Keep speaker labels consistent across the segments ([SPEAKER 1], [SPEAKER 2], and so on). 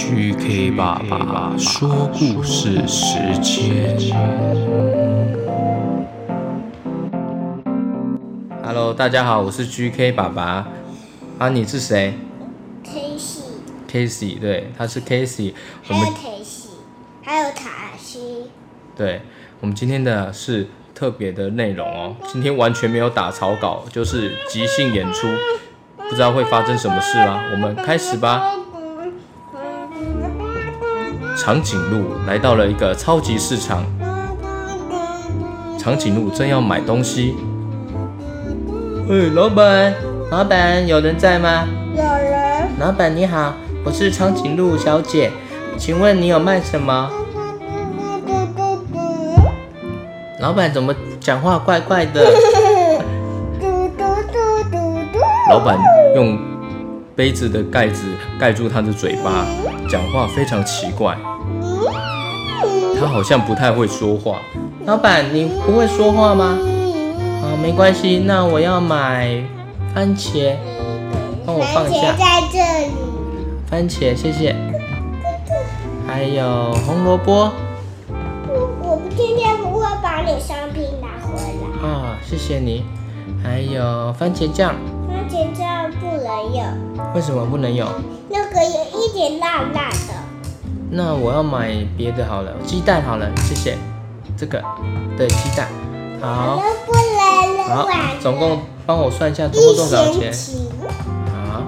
[SPEAKER 1] GK 爸爸说故事时间。Hello，大家好，我是 GK 爸爸。啊，你是谁
[SPEAKER 2] ？Casey。
[SPEAKER 1] Casey，对，他是 Casey。
[SPEAKER 2] 我们 Casey，还有塔西。
[SPEAKER 1] 对，我们今天的是特别的内容哦。今天完全没有打草稿，就是即兴演出，不知道会发生什么事啦？我们开始吧。长颈鹿来到了一个超级市场，长颈鹿正要买东西。哎，老板，老板，有人在吗？
[SPEAKER 2] 有人。
[SPEAKER 1] 老板你好，我是长颈鹿小姐，请问你有卖什么？老板怎么讲话怪怪的？老板用杯子的盖子盖住他的嘴巴，讲话非常奇怪。他好像不太会说话。老板，你不会说话吗？啊，没关系，那我要买番茄，帮我放下。
[SPEAKER 2] 番茄在这里。
[SPEAKER 1] 番茄，谢谢。还有红萝卜。
[SPEAKER 2] 我今天不会把你商品拿回来。
[SPEAKER 1] 啊，谢谢你。还有番茄酱。
[SPEAKER 2] 番茄酱不能有。
[SPEAKER 1] 为什么不能有？
[SPEAKER 2] 那个有一点辣辣的。
[SPEAKER 1] 那我要买别的好了，鸡蛋好了，谢谢。这个，对，鸡蛋，好。
[SPEAKER 2] 不能了。
[SPEAKER 1] 好，总共帮我算一下，总共多少钱？好。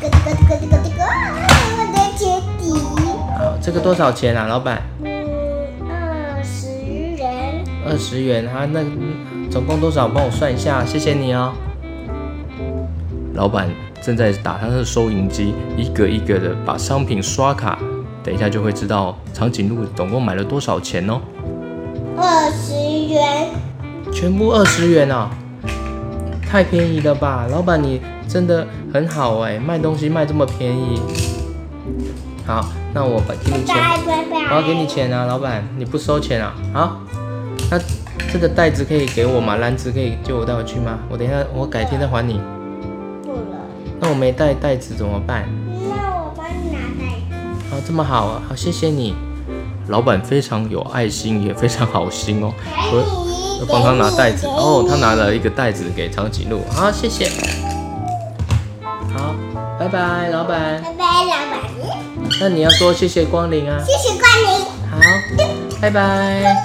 [SPEAKER 2] 这个这个这个这个，我的鞋底。
[SPEAKER 1] 好，这个多少钱啊，老板？
[SPEAKER 2] 嗯，二十元。
[SPEAKER 1] 二十元，好，那总共多少？帮我算一下，谢谢你哦。老板正在打他的收银机，一个一个的把商品刷卡。等一下就会知道长颈鹿总共买了多少钱哦。
[SPEAKER 2] 二十元。
[SPEAKER 1] 全部二十元啊，太便宜了吧？老板你真的很好哎，卖东西卖这么便宜。好，那我给你钱，我要给你钱啊，老板你不收钱啊？好，那这个袋子可以给我吗？篮子可以借我带回去吗？我等一下我改天再还你。
[SPEAKER 2] 不了。
[SPEAKER 1] 那我没带袋子怎么办？这么好啊，好谢谢你，老板非常有爱心，也非常好心哦，我要帮他拿袋子哦，他拿了一个袋子给长颈鹿，好谢谢，好，拜拜老板，
[SPEAKER 2] 拜拜老板，
[SPEAKER 1] 那你要说谢谢光临啊，
[SPEAKER 2] 谢谢光临，
[SPEAKER 1] 好，拜拜，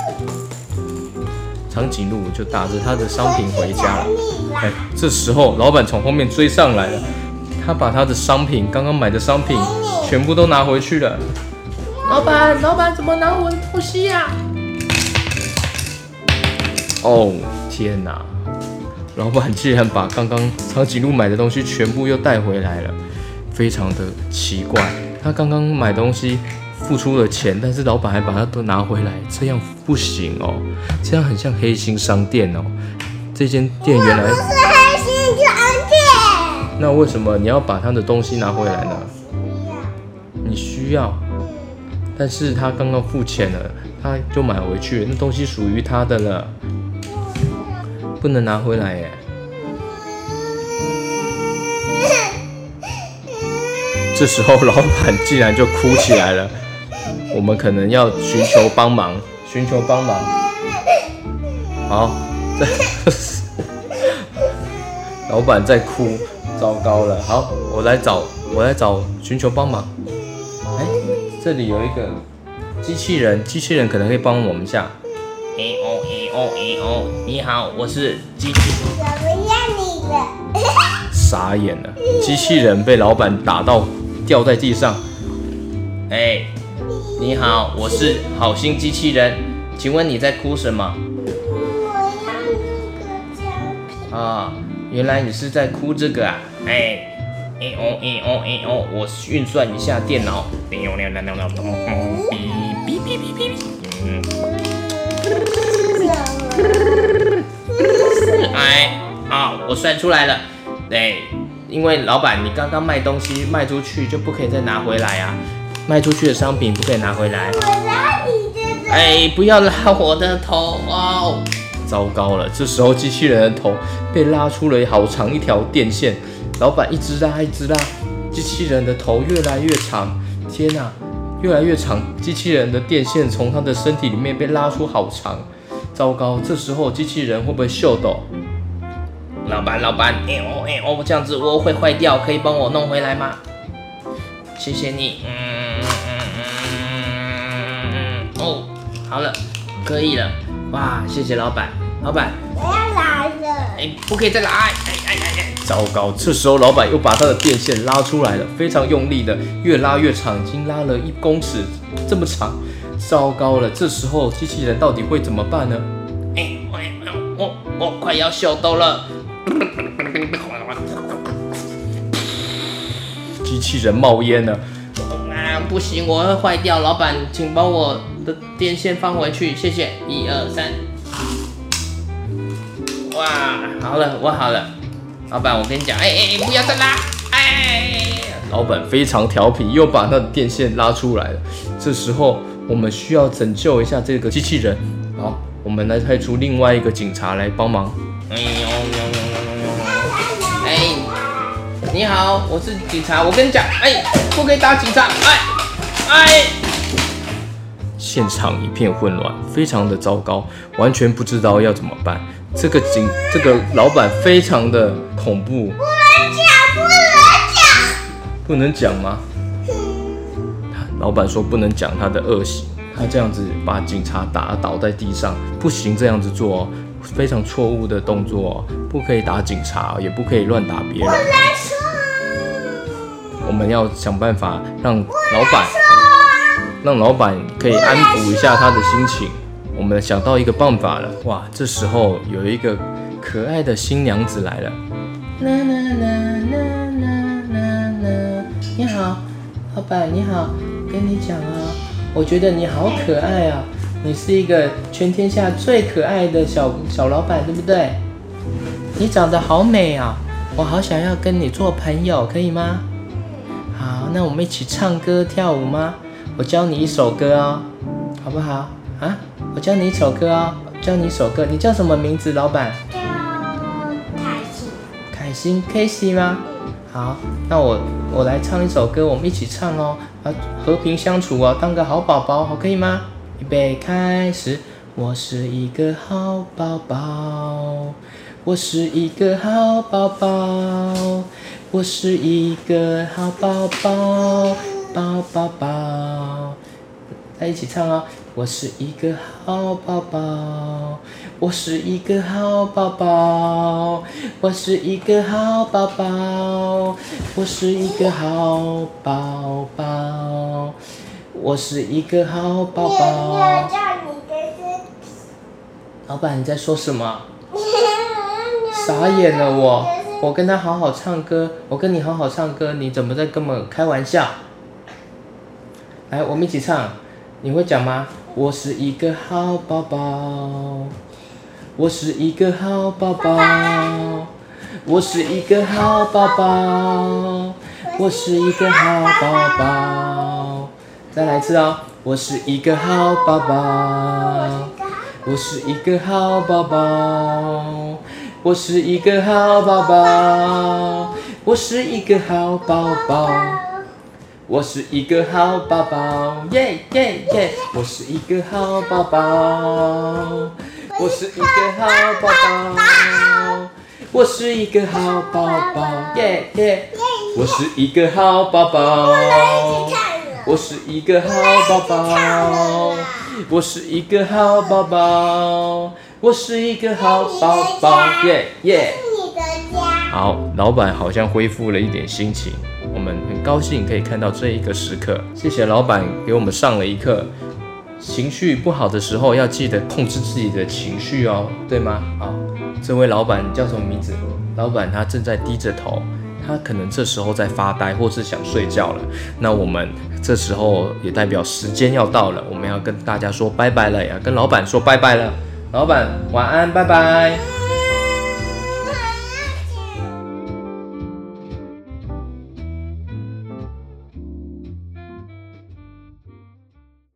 [SPEAKER 1] 长颈鹿就打着他的商品回家了，哎，这时候老板从后面追上来了。他把他的商品，刚刚买的商品，全部都拿回去了。老板，老板怎么拿我的东西呀？哦，天哪！老板竟然把刚刚长颈鹿买的东西全部又带回来了，非常的奇怪。他刚刚买东西付出了钱，但是老板还把它都拿回来，这样不行哦，这样很像黑心商店哦。这间店原来。那为什么你要把他的东西拿回来呢？你需要，但是他刚刚付钱了，他就买回去，那东西属于他的了，不能拿回来耶。这时候老板竟然就哭起来了，我们可能要寻求帮忙，寻求帮忙。好，这老板在哭。糟糕了，好，我来找，我来找，寻求帮忙。哎，这里有一个机器人，机器人可能可以帮我们一下。哎哦哎哦哎哦，你好，我是机器人。
[SPEAKER 2] 怎么样你的？
[SPEAKER 1] 傻眼了，机器人被老板打到掉在地上。哎，你好，我是好心机器人，请问你在哭什么？
[SPEAKER 2] 我要那个奖品。
[SPEAKER 1] 啊。原来你是在哭这个啊？哎，哎哦哎哦哎哦，我运算一下电脑。哔哔哔哔哔。嗯。哎，啊，我算出来了。对，因为老板，你刚刚卖东西卖出去就不可以再拿回来啊，卖出去的商品不可以拿回来。
[SPEAKER 2] 我拉你的。
[SPEAKER 1] 哎，不要拉我的头哦。糟糕了，这时候机器人的头被拉出了好长一条电线，老板一直拉一直拉，机器人的头越来越长，天哪，越来越长，机器人的电线从他的身体里面被拉出好长，糟糕！这时候机器人会不会秀逗？老板，老板，哎哦哎哦，这样子我会坏掉，可以帮我弄回来吗？谢谢你，嗯嗯嗯嗯哦，好了，可以了，哇，谢谢老板，老板，
[SPEAKER 2] 我要来了，
[SPEAKER 1] 哎，不可以再拉，哎哎哎哎，糟糕！这时候老板又把他的电线拉出来了，非常用力的，越拉越长，已经拉了一公尺这么长，糟糕了！这时候机器人到底会怎么办呢？哎，我我我快要笑到了，机器人冒烟了，啊，不行，我会坏掉！老板，请把我的电线放回去，谢谢。一二三，哇，好了，我好了。老板，我跟你讲，哎哎哎，不要再拉！哎，老板非常调皮，又把那电线拉出来了。这时候，我们需要拯救一下这个机器人。好，我们来派出另外一个警察来帮忙。哎呦呦呦呦呦！哎，你好，我是警察。我跟你讲，哎，不可以打警察！哎哎，现场一片混乱，非常的糟糕，完全不知道要怎么办。这个警，这个老板非常的恐怖。不
[SPEAKER 2] 能讲，不能讲，
[SPEAKER 1] 不能讲吗？老板说不能讲他的恶行，他这样子把警察打倒在地上，不行这样子做哦，非常错误的动作哦，不可以打警察，也不可以乱打别人。我
[SPEAKER 2] 来说，
[SPEAKER 1] 我们要想办法让老板，让老板可以安抚一下他的心情。我们想到一个办法了，哇！这时候有一个可爱的新娘子来了。啦啦啦啦啦啦啦！你好，老板，你好，跟你讲啊，我觉得你好可爱啊，你是一个全天下最可爱的小小老板，对不对？你长得好美啊，我好想要跟你做朋友，可以吗？好，那我们一起唱歌跳舞吗？我教你一首歌哦，好不好？啊，我教你一首歌哦，教你一首歌，你叫什么名字，老板？
[SPEAKER 2] 叫凯欣。
[SPEAKER 1] 凯欣，Casey 吗？好，那我我来唱一首歌，我们一起唱哦，啊，和平相处哦，当个好宝宝，好，可以吗？预备开始，我是一个好宝宝，我是一个好宝宝，我是一个好宝宝，宝宝宝。在一起唱哦！我是一个好宝宝，我是一个好宝宝，我是一个好宝宝，我是一个好宝宝，我是一个好宝宝。老板，你在说什么？傻眼了我！我跟他好好唱歌，我跟你好好唱歌，你怎么在跟我开玩笑？来，我们一起唱。你会讲吗？我是一个好宝宝，我是一个好宝宝，我是一个好宝宝，我是一个好宝宝。再来一次哦，我是一个好宝宝，我是一个好宝宝，我是一个好宝宝，我是一个好宝宝。我是一个好宝宝，耶耶耶！我是一个好宝宝，我是一个好宝宝，我是一个好宝宝，耶耶！我是一个好宝宝，我是一个好宝宝，我是一个好宝宝，我是一个好宝宝，耶耶！好，老板好像恢复了一点心情。我们很高兴可以看到这一个时刻，谢谢老板给我们上了一课。情绪不好的时候要记得控制自己的情绪哦，对吗？好，这位老板叫什么名字？老板他正在低着头，他可能这时候在发呆或是想睡觉了。那我们这时候也代表时间要到了，我们要跟大家说拜拜了呀，跟老板说拜拜了。老板晚安，拜拜。